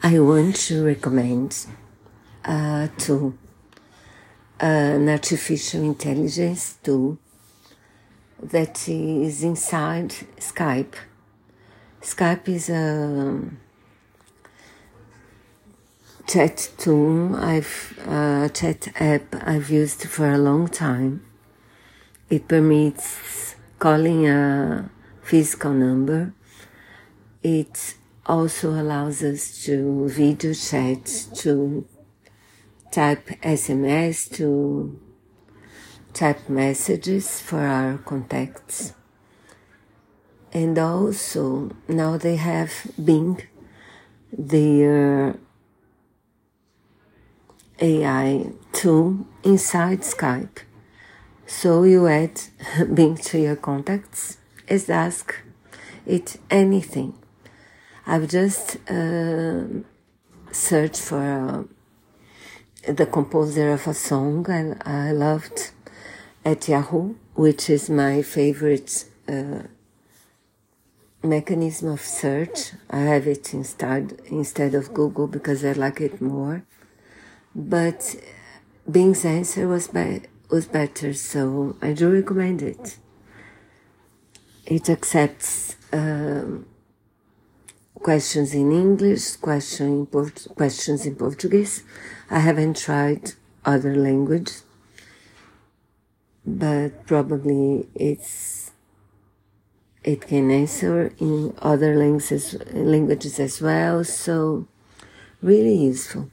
I want to recommend uh, a tool, uh, an artificial intelligence tool that is inside Skype. Skype is a um, chat tool, I've a chat app I've used for a long time. It permits calling a physical number. It also allows us to video chat, to type SMS, to type messages for our contacts. And also now they have Bing, their AI tool inside Skype. So you add Bing to your contacts and ask it anything I've just uh, searched for uh, the composer of a song I, I loved at Yahoo, which is my favorite uh, mechanism of search. I have it instead instead of Google because I like it more. But Bing's answer was be- was better, so I do recommend it. It accepts. Um, questions in English, question in Port- questions in Portuguese. I haven't tried other language, but probably it's it can answer in other languages languages as well. So really useful.